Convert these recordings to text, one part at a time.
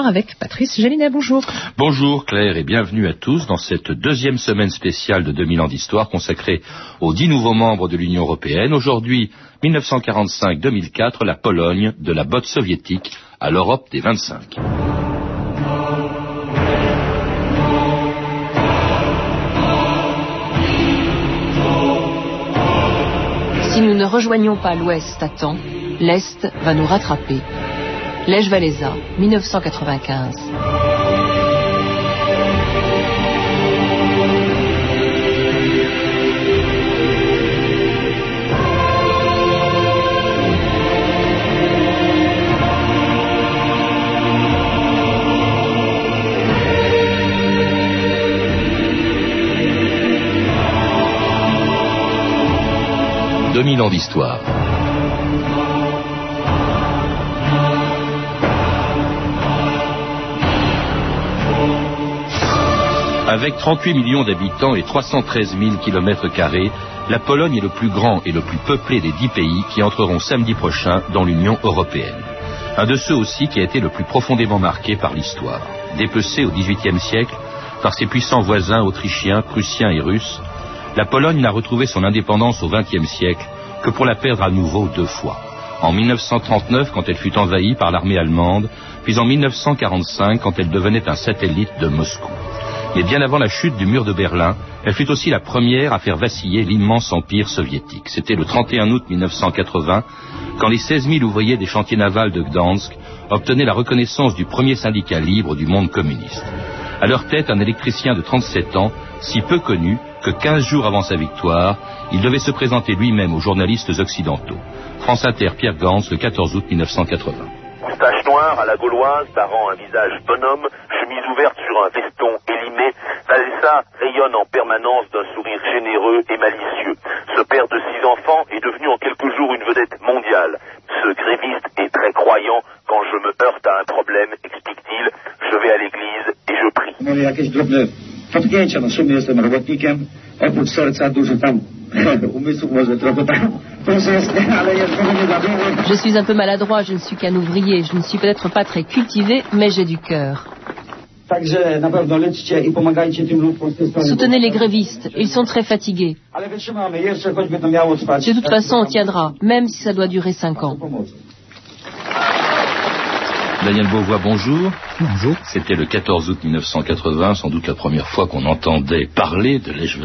avec Patrice Gélinet. Bonjour. Bonjour Claire et bienvenue à tous dans cette deuxième semaine spéciale de 2000 ans d'histoire consacrée aux dix nouveaux membres de l'Union européenne. Aujourd'hui, 1945-2004, la Pologne de la botte soviétique à l'Europe des 25. Si nous ne rejoignons pas l'Ouest à temps, l'Est va nous rattraper. Lège Valéza, 1995. Deux mille ans d'histoire. Avec 38 millions d'habitants et 313 000 kilomètres carrés, la Pologne est le plus grand et le plus peuplé des dix pays qui entreront samedi prochain dans l'Union européenne. Un de ceux aussi qui a été le plus profondément marqué par l'histoire. Dépecé au XVIIIe siècle par ses puissants voisins autrichiens, prussiens et russes, la Pologne n'a retrouvé son indépendance au XXe siècle que pour la perdre à nouveau deux fois. En 1939 quand elle fut envahie par l'armée allemande, puis en 1945 quand elle devenait un satellite de Moscou. Mais bien avant la chute du mur de Berlin, elle fut aussi la première à faire vaciller l'immense empire soviétique. C'était le 31 août 1980, quand les 16 000 ouvriers des chantiers navals de Gdansk obtenaient la reconnaissance du premier syndicat libre du monde communiste. À leur tête, un électricien de 37 ans, si peu connu que 15 jours avant sa victoire, il devait se présenter lui-même aux journalistes occidentaux. France Inter, Pierre Gans, le 14 août 1980. Moustache noire à la gauloise, parant un visage bonhomme, chemise ouverte sur un veston élimé, Valsa rayonne en permanence d'un sourire généreux et malicieux. Ce père de six enfants est devenu en quelques jours une vedette mondiale. Ce gréviste est très croyant. Quand je me heurte à un problème, explique-t-il, je vais à l'église et je prie. Potknięcia, no jestem robotnikiem, oprócz serca dużo tam umysłu może trochę tam. Je suis un peu maladroit, je ne suis qu'un ouvrier, je ne suis peut-être pas très cultivé, mais j'ai du cœur. Soutenez les grévistes, ils sont très fatigués. De toute façon, on tiendra, même si ça doit durer cinq ans. Pomocy. Daniel Beauvois, bonjour. Bonjour. C'était le 14 août 1980, sans doute la première fois qu'on entendait parler de Lech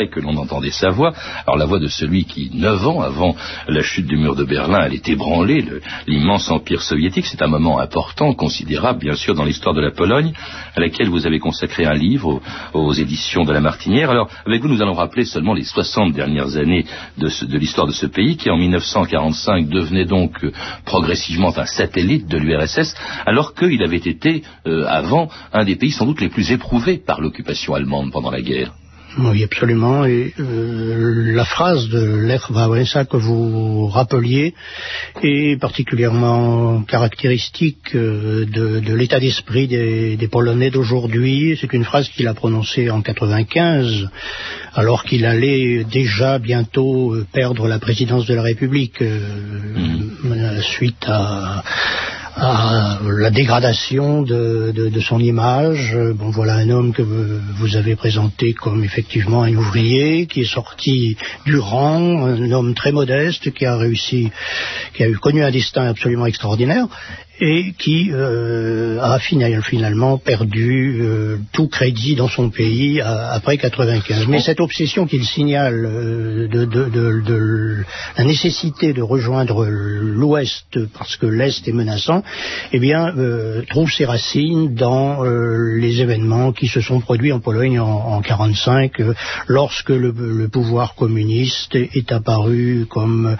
et que l'on entendait sa voix. Alors la voix de celui qui, neuf ans avant la chute du mur de Berlin, allait ébranler le- l'immense empire soviétique. C'est un moment important, considérable, bien sûr, dans l'histoire de la Pologne, à laquelle vous avez consacré un livre aux, éditions de la Martinière. Alors, avec vous, nous allons rappeler seulement les 60 dernières années de l'histoire de ce pays, qui en 1945 devenait donc euh, progressivement un satellite de l'URSS, alors qu'il avait été euh, avant un des pays sans doute les plus éprouvés par l'occupation allemande pendant la guerre. Oui, absolument. Et euh, la phrase de Lech Wałęsa que vous rappeliez est particulièrement caractéristique euh, de, de l'état d'esprit des, des Polonais d'aujourd'hui. C'est une phrase qu'il a prononcée en 95, alors qu'il allait déjà bientôt perdre la présidence de la République euh, euh, suite à la dégradation de, son image. Bon, voilà un homme que vous avez présenté comme effectivement un ouvrier qui est sorti du rang, un homme très modeste qui a réussi, qui a connu un destin absolument extraordinaire et qui euh, a fina- finalement perdu euh, tout crédit dans son pays à- après 95. Mais cette obsession qu'il signale euh, de, de- de- de la nécessité de rejoindre l'Ouest parce que l'Est est menaçant, eh bien, euh, trouve ses racines dans euh, les événements qui se sont produits en Pologne en, en 45, euh, lorsque le, le pouvoir communiste est apparu comme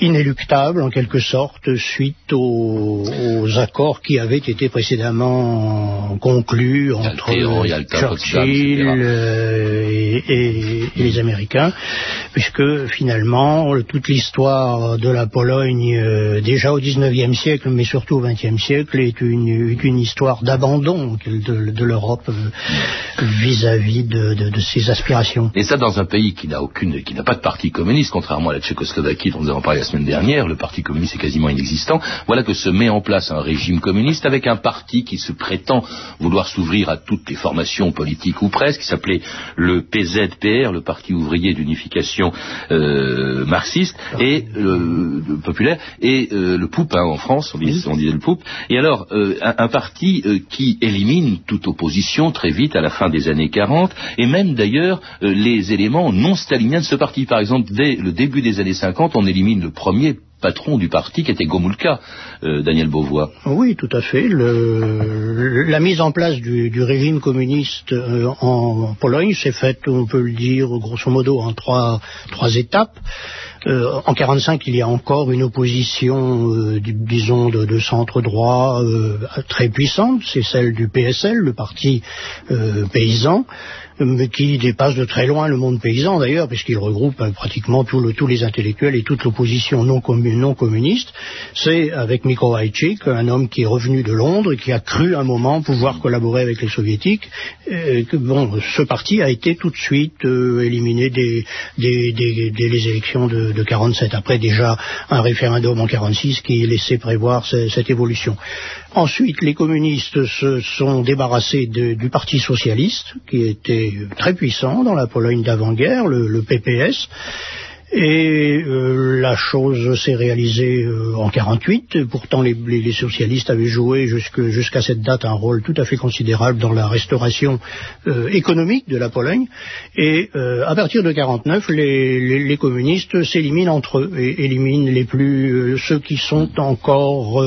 inéluctable en quelque sorte suite aux, aux accords qui avaient été précédemment conclus entre Churchill euh, et, et- et les Américains, puisque finalement toute l'histoire de la Pologne euh, déjà au XIXe siècle, mais surtout au XXe siècle, est une, histoire d'abandon de, de l'Europe euh, vis-à-vis de, de- de ses aspirations. Et ça dans un pays qui n'a aucune, qui n'a pas de parti communiste, contrairement à la Tchécoslovaquie dont nous avons parlé semaine dernière, le Parti communiste est quasiment inexistant. Voilà que se met en place un régime communiste avec un parti qui se prétend vouloir s'ouvrir à toutes les formations politiques ou presque, qui s'appelait le PZPR, le Parti ouvrier d'unification euh, marxiste et le, populaire, et euh, le POUP hein, en France, on, disait le POUP. Et alors, euh, un, parti qui élimine toute opposition très vite à la fin des années 40, et même d'ailleurs les éléments non staliniens de ce parti. Par exemple, dès le début des années 50, on élimine le premier patron du parti qui était Gomulka, euh, Daniel Beauvois. Oui, tout à fait. la mise en place du, régime communiste euh, en Pologne s'est faite, on peut le dire, grosso modo, en trois, étapes. Euh, en 45, il y a encore une opposition, disons, de, centre droit très puissante. C'est celle du PSL, le parti paysan mais qui dépasse de très loin le monde paysan d'ailleurs, puisqu'il regroupe euh, pratiquement tous les intellectuels et toute l'opposition non, communiste. C'est avec Mikro un homme qui est revenu de Londres et qui a cru un moment pouvoir collaborer avec les soviétiques, euh, que bon, ce parti a été tout de suite euh, éliminé des, les élections de, de 47. Après déjà un référendum en 46 qui laissait prévoir cette évolution. Ensuite, les communistes se sont débarrassés du Parti socialiste, qui était très puissant dans la Pologne d'avant-guerre, le, PPS, et euh, la chose s'est réalisée euh, en 48. Pourtant, les, socialistes avaient joué jusqu'à cette date un rôle tout à fait considérable dans la restauration euh, économique de la Pologne. Et à partir de 49, les, les communistes s'éliminent entre eux et éliminent les plus ceux qui sont encore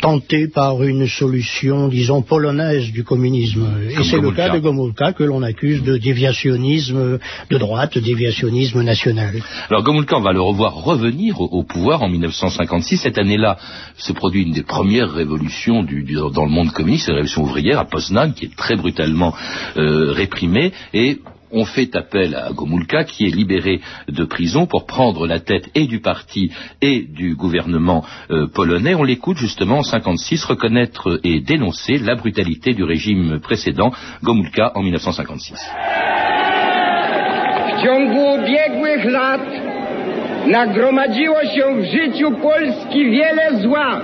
tentés par une solution, disons, polonaise du communisme. et c'est le cas de Gomulka que l'on accuse de déviationnisme de droite, déviationnisme national. Alors Gomulka, on va le revoir revenir au, pouvoir en 1956. Cette année-là se produit une des premières révolutions dans le monde communiste, la révolution ouvrière à Poznan, qui est très brutalement euh, réprimée. Et on fait appel à Gomulka qui est libéré de prison pour prendre la tête et du parti et du gouvernement euh, polonais. On l'écoute justement en 56 reconnaître et dénoncer la brutalité du régime précédent, Gomulka en 1956. W ciągu ubiegłych lat nagromadziło się w życiu Polski wiele zła.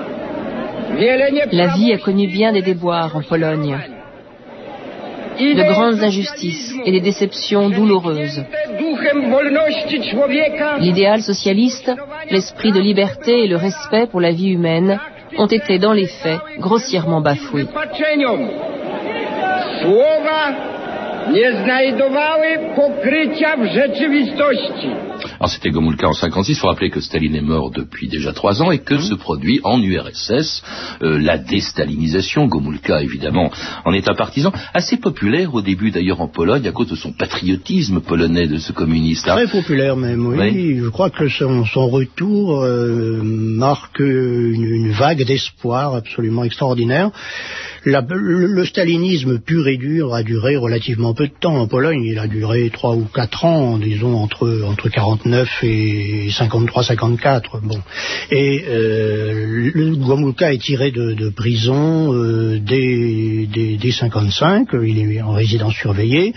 Wiele La vie a connu bien des déboires en Pologne, de grandes injustices et des déceptions douloureuses. L'idéal socialiste, l'esprit de liberté et le respect pour la vie humaine ont été dans les faits grossièrement bafoués. Alors c'était Gomulka en 56, il faut rappeler que Staline est mort depuis déjà trois ans et que se produit en URSS euh, la déstalinisation. Gomulka évidemment en est un partisan, assez populaire au début d'ailleurs en Pologne à cause de son patriotisme polonais de ce communiste. Très populaire même, oui. Je crois que son, retour euh, marque une vague d'espoir absolument extraordinaire le, stalinisme pur et dur a duré relativement peu de temps en Pologne. Il a duré trois ou quatre ans, disons entre entre 49 et 53-54. Bon, et euh, le est tiré de, prison euh, dès, dès, 55. Il est en résidence surveillée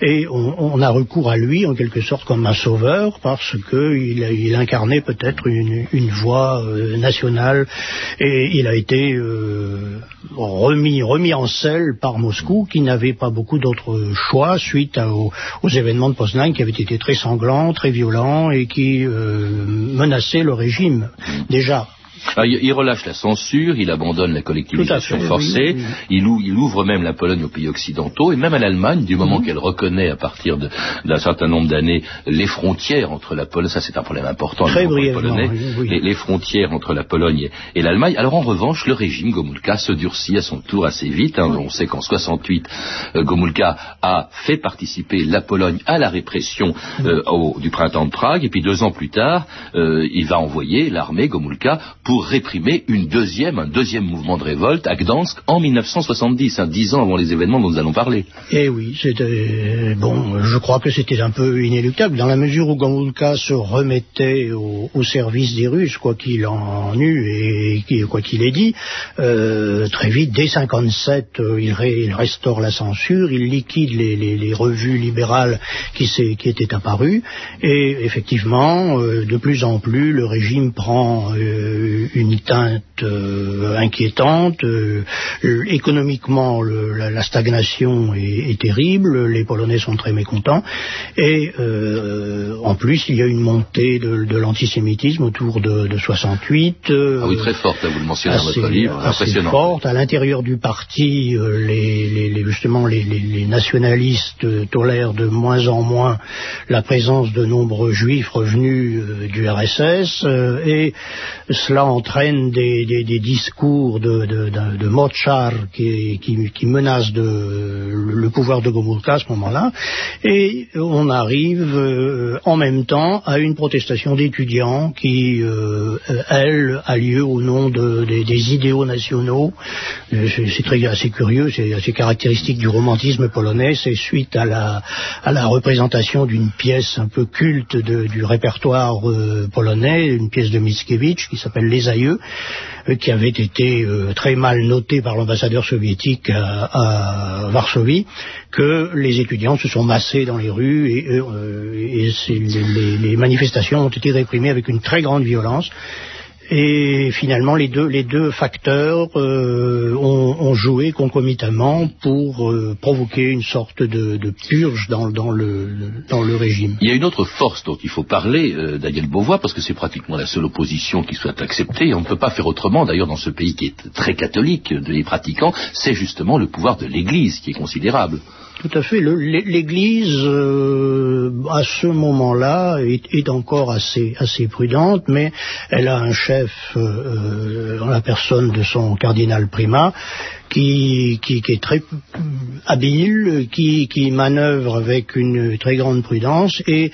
et on, a recours à lui en quelque sorte comme un sauveur parce que il, incarnait peut-être une, une voix euh, nationale et il a été remis remis, en selle par Moscou, qui n'avait pas beaucoup d'autres choix suite aux, événements de Poznan, qui avaient été très sanglants, très violents et qui euh, menaçaient le régime. Déjà, il, relâche la censure, il abandonne la collectivisation forcée, Il, ouvre même la Pologne aux pays occidentaux et même à l'Allemagne, du moment mhm. qu'elle reconnaît à partir d'un certain nombre d'années les frontières entre la Pologne, ça c'est un problème important Très les Polonais, les, frontières entre la Pologne et, l'Allemagne. Alors en revanche, le régime Gomulka se durcit à son tour assez vite. Hein. On sait qu'en 68, euh, Gomulka a fait participer la Pologne à la répression euh, du printemps de Prague et puis deux ans plus tard, euh, il va envoyer l'armée Gomulka pour pour réprimer une deuxième, un deuxième mouvement de révolte à Gdansk en 1970, hein, dix ans avant les événements dont nous allons parler. Eh oui, c'était bon. Je crois que c'était un peu inéluctable dans la mesure où Gomulka se remettait au, service des Russes, quoi qu'il en eût et quoi qu'il ait dit. Euh, très vite, dès 57, euh, il, restaure la censure, il liquide les revues libérales qui, qui, étaient apparues, et effectivement, euh, de plus en plus, le régime prend euh, une teinte euh, inquiétante. économiquement, le, la, la, stagnation est, est, terrible, les Polonais sont très mécontents, et en plus, il y a une montée de, de l'antisémitisme autour de, de 68. ah oui, très forte, vous le mentionnez dans votre livre, impressionnant. Forte. À l'intérieur du parti, les, les, justement, les, nationalistes tolèrent de moins en moins la présence de nombreux juifs revenus euh, du RSS euh, et cela entraîne des, discours de, de, de, qui, qui, le pouvoir de Gomulka à ce moment-là et on arrive euh, en même temps à une protestation d'étudiants qui, elle, a lieu au nom des, idéaux nationaux. C'est très assez curieux, c'est assez caractéristique du romantisme polonais, c'est suite à la, représentation d'une pièce un peu culte du répertoire euh, polonais, une pièce de Mickiewicz qui s'appelle Les Aïeux, euh, qui avait été euh, très mal notée par l'ambassadeur soviétique à, Varsovie, que les étudiants se sont massés dans les rues et, les manifestations ont été réprimées avec une très grande violence. Et finalement, les deux, les deux facteurs euh, ont, joué concomitamment pour euh, provoquer une sorte de, purge dans, dans, le, dans, le, régime. Il y a une autre force dont il faut parler, euh, Daniel Beauvois, parce que c'est pratiquement la seule opposition qui soit acceptée. On ne peut pas faire autrement, d'ailleurs, dans ce pays qui est très catholique, de les pratiquants, c'est justement le pouvoir de l'Église qui est considérable. Tout à fait. L'Église, euh, à ce moment-là, est, encore assez, assez prudente, mais elle a un chef euh, dans la personne de son cardinal primat qui, qui, est très habile, qui, qui manœuvre avec une très grande prudence, et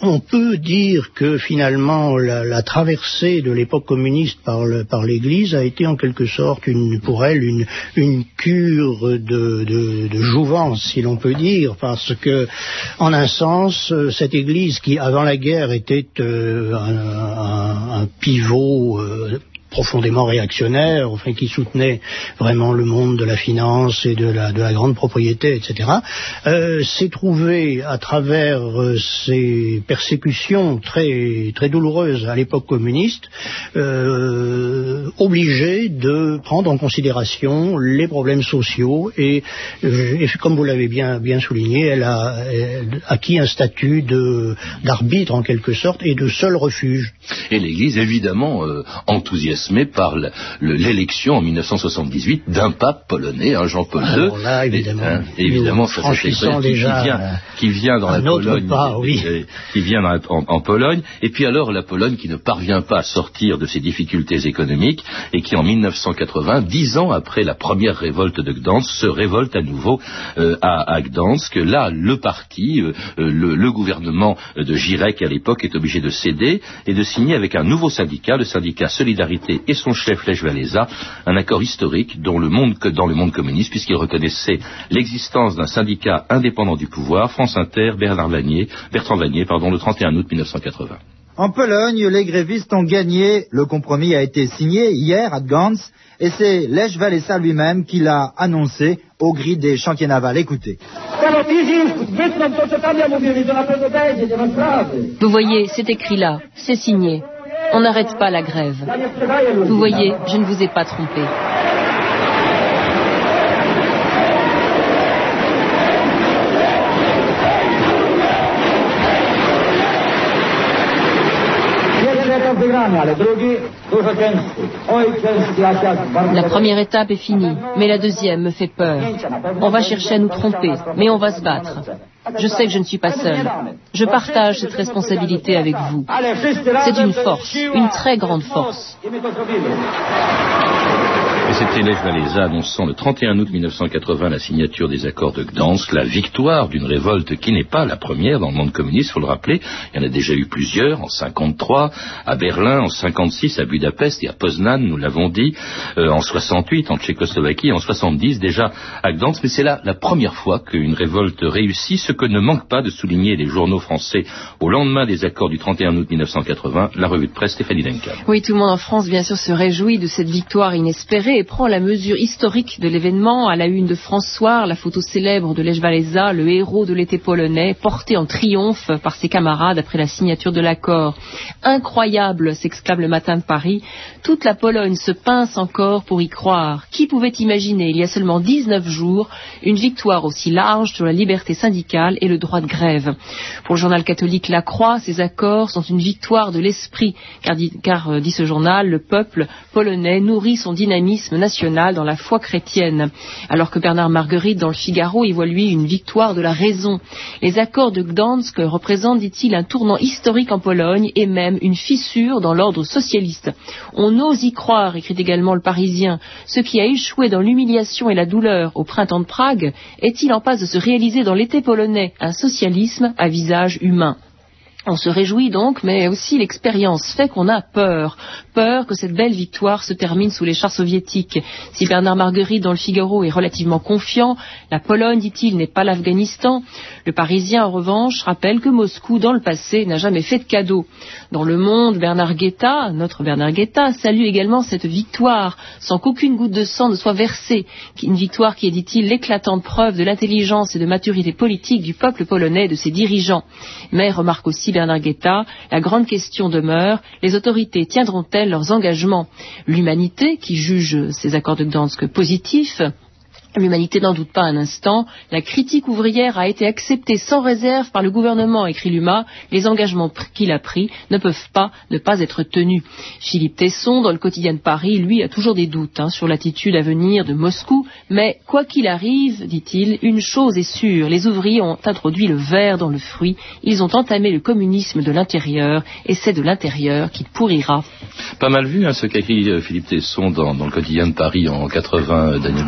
on peut dire que finalement la, traversée de l'époque communiste par l'Église a été en quelque sorte une, pour elle une, une cure de, de, de jouvence, si l'on peut dire, parce que en un sens, cette Église qui avant la guerre était euh, un, un, pivot euh, profondément réactionnaire, enfin qui soutenait vraiment le monde de la finance et de la, de la grande propriété, etc., euh, s'est trouvé à travers euh, ces persécutions très, très douloureuses à l'époque communiste, euh, obligé de prendre en considération les problèmes sociaux et, comme vous l'avez bien, bien souligné, elle a acquis un statut d'arbitre en quelque sorte et de seul refuge. Et l'Église évidemment euh, enthousiasme par l'élection en 1978 d'un pape polonais, un Jean-Paul II. Là, évidemment, hein, évidemment ça, qui, vient, qui vient dans la Pologne, qui vient en, Pologne, et puis alors la Pologne qui ne parvient pas à sortir de ses difficultés économiques et qui en 1980, dix ans après la première révolte de Gdansk, se révolte à nouveau euh, à, Gdansk. Là, le parti, euh, euh, le, gouvernement de Girek à l'époque est obligé de céder et de signer avec un nouveau syndicat, le syndicat Solidarité et son chef Lech Walesa, un accord historique dans le monde, dans le monde communiste, puisqu'il reconnaissait l'existence d'un syndicat indépendant du pouvoir, France Inter, Bernard Vanier, Bertrand Vanier, pardon, le 31 août 1980. En Pologne, les grévistes ont gagné. Le compromis a été signé hier à Gans, et c'est Lech Walesa lui-même qui l'a annoncé au gris des chantiers navals. Écoutez. Vous voyez, c'est écrit là, c'est signé. On n'arrête pas la grève. Vous voyez, je ne vous ai pas trompé. La première étape est finie, mais la deuxième me fait peur. On va chercher à nous tromper, mais on va se battre. Je sais que je ne suis pas seul. Je partage cette responsabilité avec vous. C'est une force, une très grande force. Et c'était Lech Walesa annonçant le 31 août 1980 la signature des accords de Gdansk, la victoire d'une révolte qui n'est pas la première dans le monde communiste, faut le rappeler. Il y en a déjà eu plusieurs, en 53, à Berlin, en 56, à Budapest et à Poznan, nous l'avons dit, euh, en 68, en Tchécoslovaquie, en 70 déjà à Gdansk. Mais c'est là la première fois qu'une révolte réussit, ce que ne manque pas de souligner les journaux français au lendemain des accords du 31 août 1980, la revue de presse Stéphanie Duncan. Oui, tout le monde en France, bien sûr, se réjouit de cette victoire inespérée et prend la mesure historique de l'événement à la une de François, la photo célèbre de Lech Walesa, le héros de l'été polonais, porté en triomphe par ses camarades après la signature de l'accord. Incroyable, s'exclame le matin de Paris. Toute la Pologne se pince encore pour y croire. Qui pouvait imaginer, il y a seulement 19 jours, une victoire aussi large sur la liberté syndicale et le droit de grève? Pour le journal catholique La Croix, ces accords sont une victoire de l'esprit, car, car, euh, dit ce journal, le peuple polonais nourrit son dynamisme national dans la foi chrétienne. Alors que Bernard Marguerite, dans le Figaro, y voit lui une victoire de la raison. Les accords de Gdansk représentent, dit-il, un tournant historique en Pologne et même une fissure dans l'ordre socialiste. On ose y croire, écrit également le Parisien. Ce qui a échoué dans l'humiliation et la douleur au printemps de Prague est-il en passe de se réaliser dans l'été polonais? Un socialisme à visage humain on se réjouit donc, mais aussi l'expérience fait qu'on a peur. Peur que cette belle victoire se termine sous les chars soviétiques. Si Bernard Marguerite dans le Figaro est relativement confiant, la Pologne, dit-il, n'est pas l'Afghanistan. Le Parisien, en revanche, rappelle que Moscou, dans le passé, n'a jamais fait de cadeau. Dans le monde, Bernard Guetta, notre Bernard Guetta, salue également cette victoire, sans qu'aucune goutte de sang ne soit versée. Une victoire qui est, dit-il, l'éclatante preuve de l'intelligence et de maturité politique du peuple polonais et de ses dirigeants. Mais remarque aussi Bernard Guetta, la grande question demeure, les autorités tiendront-elles leurs engagements? L'humanité, qui juge ces accords de Gdansk positifs, L'humanité n'en doute pas un instant. La critique ouvrière a été acceptée sans réserve par le gouvernement, écrit Luma. Les engagements qu'il a pris ne peuvent pas ne pas être tenus. Philippe Tesson, dans le quotidien de Paris, lui, a toujours des doutes hein, sur l'attitude à venir de Moscou. Mais quoi qu'il arrive, dit-il, une chose est sûre. Les ouvriers ont introduit le verre dans le fruit. Ils ont entamé le communisme de l'intérieur. Et c'est de l'intérieur qu'il pourrira. Pas mal vu hein, ce qu'a écrit euh, Philippe Tesson dans, le quotidien de Paris en 80, euh, Daniel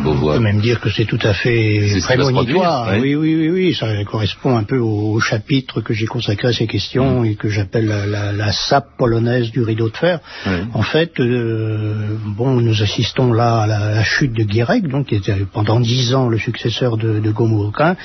Que c'est tout à fait prémonitoire. Oui, oui, oui, oui, ça correspond un peu au, chapitre que j'ai consacré à ces questions mm. et que j'appelle la, la, sape polonaise du rideau de fer. En fait, euh, bon, nous assistons là à la, chute de Guirec, donc qui était pendant dix ans le successeur de, de Gomulka,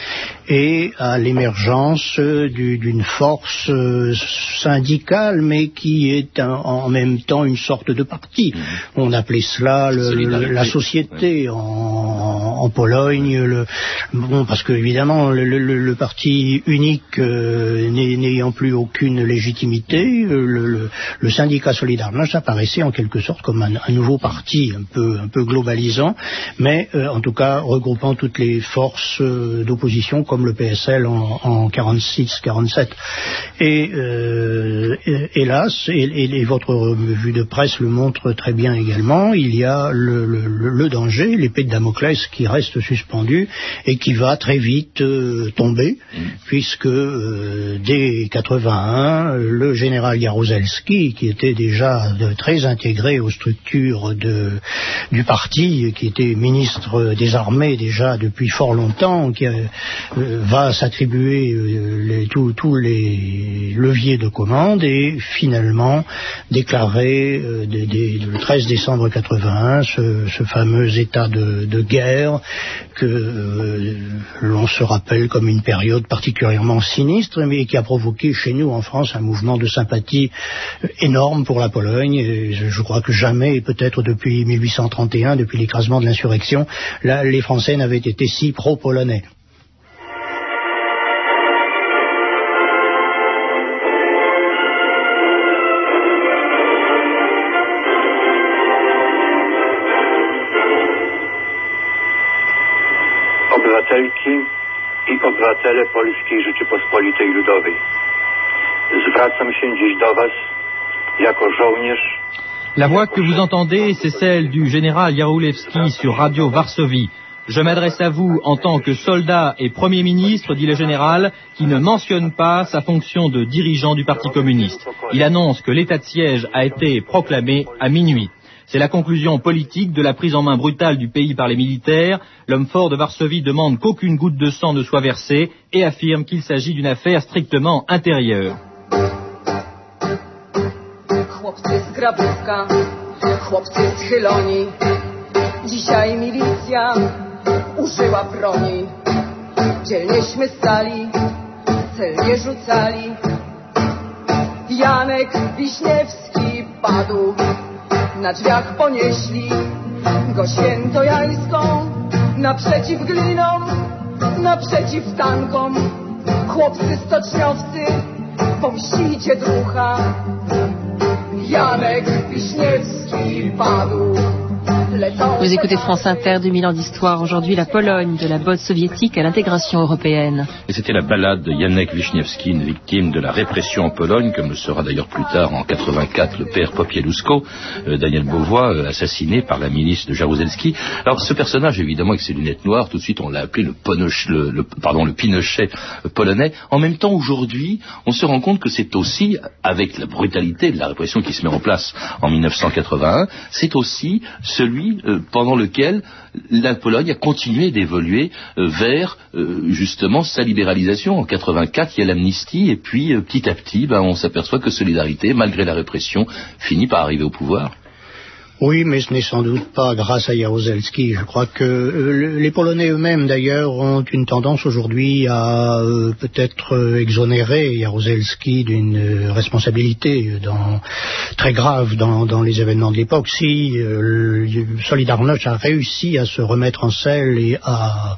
et à l'émergence d'une force euh, syndicale, mais qui est en même temps une sorte de parti. Mm. On appelait cela la société en en Pologne, le, bon, parce que évidemment le, le, parti unique euh, n'ayant plus aucune légitimité, euh, le, syndicat Solidarność apparaissait en quelque sorte comme un, nouveau parti, un peu, globalisant, mais euh, en tout cas regroupant toutes les forces d'opposition comme le PSL en, en 46-47. Et hélas, et, votre revue de presse le montre très bien également, il y a le, danger, l'épée de Damoclès qui reste suspendu et qui va très vite euh, tomber, mm. puisque euh, dès 81, le général Jaruzelski, qui était déjà très intégré aux structures de, du parti, qui était ministre des armées déjà depuis fort longtemps, qui euh, va s'attribuer tous les leviers de commande et finalement déclarer le 13 décembre 81 ce, ce fameux état de, de guerre que euh, l'on se rappelle comme une période particulièrement sinistre, mais qui a provoqué chez nous en France un mouvement de sympathie énorme pour la Pologne. Je crois que jamais, peut-être depuis 1831, depuis l'écrasement de l'insurrection, les Français n'avaient été si pro-polonais. La voix que vous entendez, c'est celle du général Jaroulewski sur Radio Varsovie. Je m'adresse à vous en tant que soldat et Premier ministre, dit le général, qui ne mentionne pas sa fonction de dirigeant du Parti communiste. Il annonce que l'état de siège a été proclamé à minuit. C'est la conclusion politique de la prise en main brutale du pays par les militaires. L'homme fort de Varsovie demande qu'aucune goutte de sang ne soit versée et affirme qu'il s'agit d'une affaire strictement intérieure. Janek na drzwiach ponieśli go świętojańską, naprzeciw glinom, naprzeciw tankom. Chłopcy stoczniowcy, pomścicie drucha. Janek Wiśniewski padł. Vous écoutez France Inter, 2000 ans d'histoire. Aujourd'hui, la Pologne, de la botte soviétique à l'intégration européenne. Et c'était la balade de Janek Wisniewski, une victime de la répression en Pologne, comme le sera d'ailleurs plus tard en 84 le père Popielusko, euh, Daniel Beauvois, euh, assassiné par la milice de Jaruzelski. Alors ce personnage, évidemment, avec ses lunettes noires, tout de suite on l'a appelé le, Ponoch, le, le, pardon, le Pinochet polonais. En même temps, aujourd'hui, on se rend compte que c'est aussi, avec la brutalité de la répression qui se met en place en 1981, c'est aussi celui euh, pendant lequel la Pologne a continué d'évoluer euh, vers euh, justement sa libéralisation. En 84, il y a l'amnistie et puis petit à petit, ben, on s'aperçoit que Solidarité, malgré la répression, finit par arriver au pouvoir. Oui, mais ce n'est sans doute pas grâce à Jaruzelski. Je crois que euh, les Polonais eux-mêmes, d'ailleurs, ont une tendance aujourd'hui à euh, peut-être euh, exonérer Jaruzelski d'une responsabilité très grave dans, les événements de l'époque. Si Solidarność a réussi à se remettre en selle et à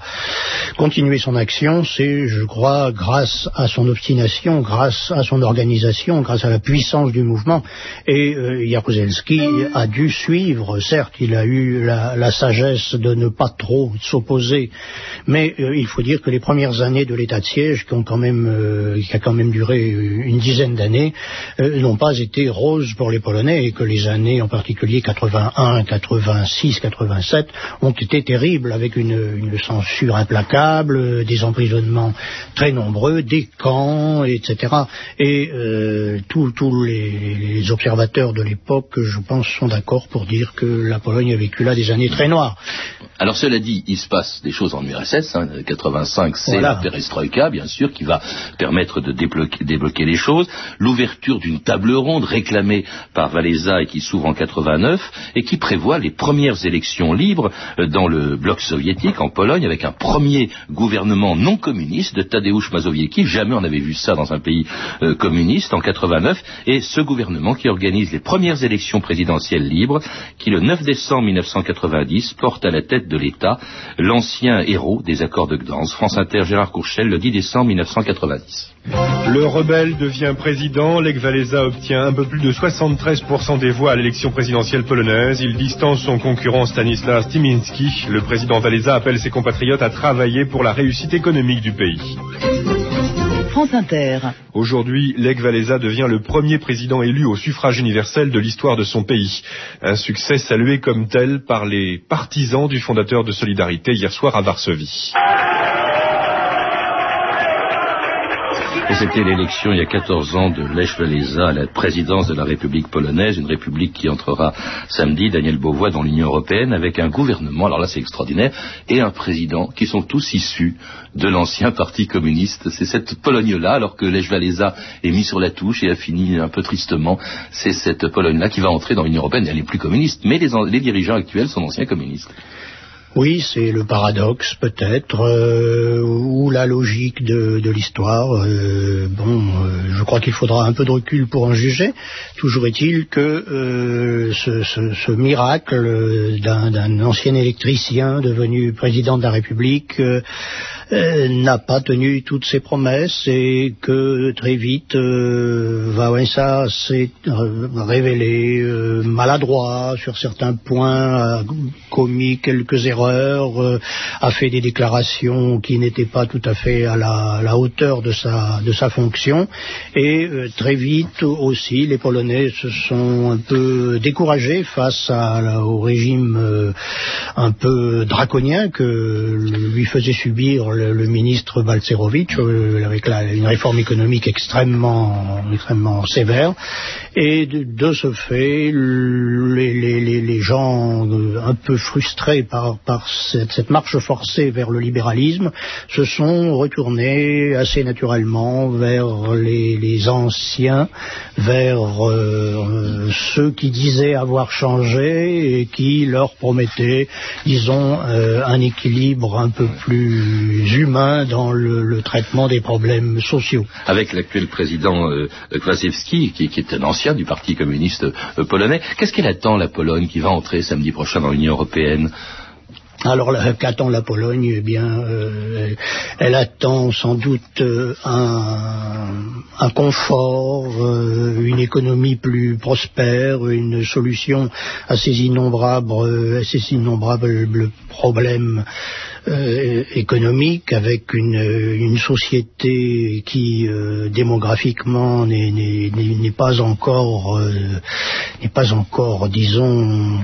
continuer son action, c'est, je crois, grâce à son obstination, grâce à son organisation, grâce à la puissance du mouvement. Et Jaruzelski a dû suivre. Certes, il a eu la, sagesse de ne pas trop s'opposer, mais euh, il faut dire que les premières années de l'état de siège, qui, euh, a quand même duré une dizaine d'années, euh, n'ont pas été roses pour les Polonais et que les années, en particulier 81, 86, 87, ont été terribles avec une, censure implacable, des emprisonnements très nombreux, des camps, etc. Et euh, tous les, les observateurs de l'époque, je pense, sont d'accord pour dire que la Pologne a vécu là des années très noires. Alors cela dit, il se passe des choses en URSS. Hein, 85, c'est voilà. la perestroïka, bien sûr, qui va permettre de débloquer, débloquer les choses. L'ouverture d'une table ronde réclamée par Valéza et qui s'ouvre en 89 et qui prévoit les premières élections libres dans le bloc soviétique en Pologne avec un premier gouvernement non communiste de Tadeusz Mazowiecki. Jamais on n'avait vu ça dans un pays euh, communiste en 89. Et ce gouvernement qui organise les premières élections présidentielles libres qui, le 9 décembre 1990, porte à la tête de l'État l'ancien héros des accords de Gdansk, France Inter Gérard Courchel, le 10 décembre 1990. Le rebelle devient président. Lech Walesa obtient un peu plus de 73% des voix à l'élection présidentielle polonaise. Il distance son concurrent Stanislas Timinski. Le président Walesa appelle ses compatriotes à travailler pour la réussite économique du pays. Aujourd'hui, Lech Walesa devient le premier président élu au suffrage universel de l'histoire de son pays. Un succès salué comme tel par les partisans du fondateur de Solidarité hier soir à Varsovie. Et c'était l'élection il y a 14 ans de Lech Walesa à la présidence de la République polonaise, une république qui entrera samedi, Daniel Beauvois, dans l'Union européenne, avec un gouvernement, alors là c'est extraordinaire, et un président qui sont tous issus de l'ancien parti communiste. C'est cette Pologne-là, alors que Lech Walesa est mis sur la touche et a fini un peu tristement, c'est cette Pologne-là qui va entrer dans l'Union européenne. Elle n'est plus communiste, mais les, les dirigeants actuels sont anciens communistes. Oui, c'est le paradoxe peut-être, euh, ou la logique de, l'histoire. Euh, bon, euh, je crois qu'il faudra un peu de recul pour en juger. Toujours est-il que ce, miracle d'un ancien électricien devenu président de la République euh, n'a pas tenu toutes ses promesses et que très vite euh, s'est révélé maladroit sur certains points, a commis quelques erreurs euh, a fait des déclarations qui n'étaient pas tout à fait à la, hauteur de sa, de sa fonction. Et euh, très vite aussi les Polonais se sont un peu découragés face au régime euh, un peu draconien que lui faisait subir le, ministre Balcerovic euh, avec une réforme économique extrêmement, extrêmement sévère. Et de, ce fait, les, gens un peu frustrés par, cette, marche forcée vers le libéralisme se sont retournés assez naturellement vers les, anciens, vers euh, ceux qui disaient avoir changé et qui leur promettaient, disons, euh, un équilibre un peu plus humain dans le, traitement des problèmes sociaux. Avec l'actuel président euh, qui, est un ancien du Parti communiste euh, polonais, qu'est-ce qu'elle attend, la Pologne, qui va entrer samedi prochain dans l'Union européenne? Alors qu'attend la Pologne Eh bien, euh, elle attend sans doute euh, un, confort, euh, une économie plus prospère, une solution à ces innombrables, problèmes économiques, avec une, une société qui démographiquement n'est pas encore, n'est pas encore, disons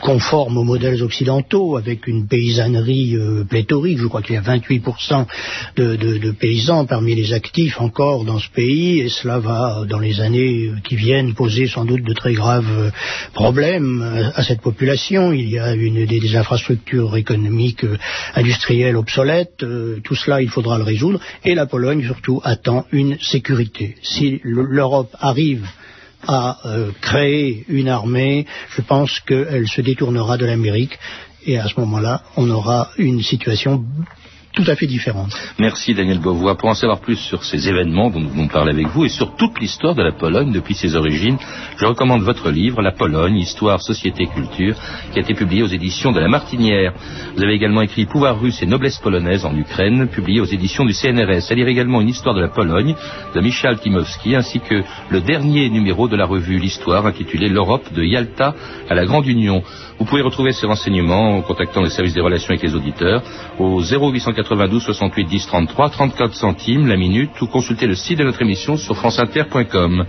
conforme aux modèles occidentaux, avec une paysannerie euh, pléthorique. Je crois qu'il y a 28% de, paysans parmi les actifs encore dans ce pays, et cela va, dans les années qui viennent, poser sans doute de très graves euh, problèmes à, à cette population. Il y a une, des, infrastructures économiques, euh, industrielles obsolètes. Euh, tout cela, il faudra le résoudre. Et la Pologne, surtout, attend une sécurité. Si l'Europe arrive à euh, créer une armée, je pense qu'elle se détournera de l'Amérique et à ce moment-là, on aura une situation tout à fait différente. Merci Daniel Beauvois. Pour en savoir plus sur ces événements dont nous venons de parler avec vous et sur toute l'histoire de la Pologne depuis ses origines, je recommande votre livre La Pologne, Histoire, Société, Culture, qui a été publié aux éditions de La Martinière. Vous avez également écrit Pouvoir russe et noblesse polonaise en Ukraine, publié aux éditions du CNRS. À lire également une histoire de la Pologne de Michal Timowski, ainsi que le dernier numéro de la revue L'Histoire intitulé L'Europe de Yalta à la Grande Union. Vous pouvez retrouver ces renseignements en contactant le service des relations avec les auditeurs au 0892 68 10 33 34 centimes la minute ou consulter le site de notre émission sur franceinter.com.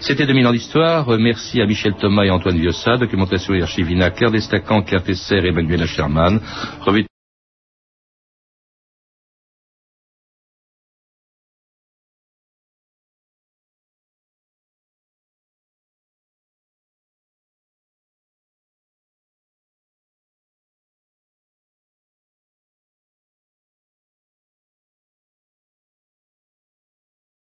C'était 2000 ans d'histoire. Merci à Michel Thomas et Antoine Viossa, documentation et archivina, Claire Destacan, Claire Tesser et Emmanuel Sherman.